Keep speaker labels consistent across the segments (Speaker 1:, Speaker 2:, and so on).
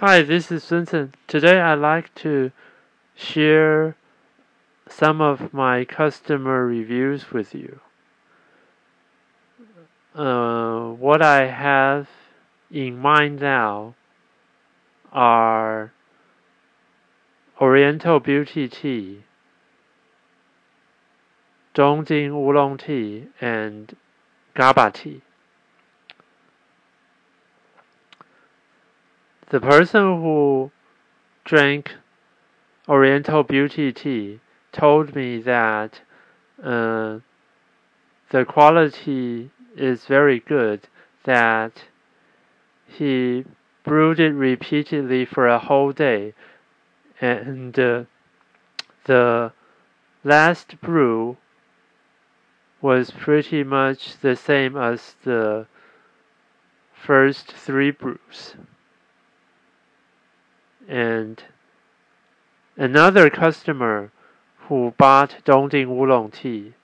Speaker 1: Hi, this is Vincent. Today I'd like to share some of my customer reviews with you. Uh, what I have in mind now are Oriental Beauty Tea, Tung Ting Oolong Tea, and GABA Tea. The person who drank Oriental Beauty Tea told me that uh, the quality is very good, that he brewed it repeatedly for a whole day, and uh, the last brew was pretty much the same as the first three brews and another customer who bought Tung Ting Oolong tea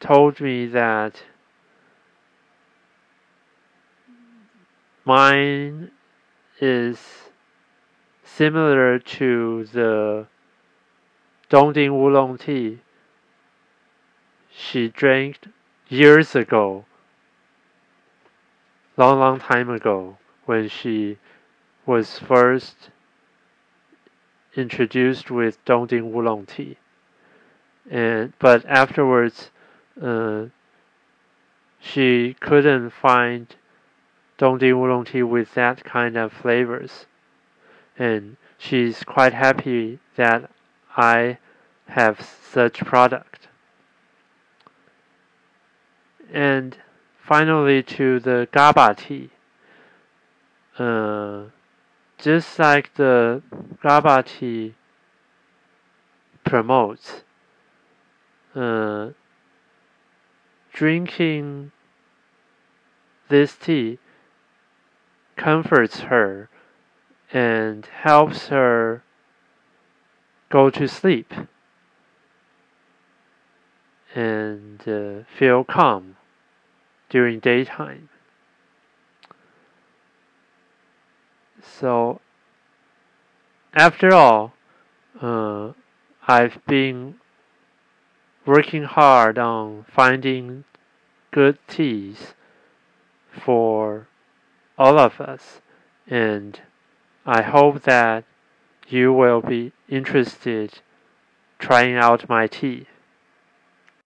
Speaker 1: told me that mine is similar to the Tung Ting Oolong tea she drank years ago, long, long time ago, when she was first introduced with Tung Ting Oolong tea, and but afterwards, uh, she couldn't find Tung Ting Oolong tea with that kind of flavors, and she's quite happy that I have such product. And finally, to the GABA tea. Uh, just like the tea promotes, uh, drinking this tea comforts her and helps her go to sleep and uh, feel calm during daytime. So, after all, uh, I've been working hard on finding good teas for all of us, and I hope that you will be interested trying out my tea.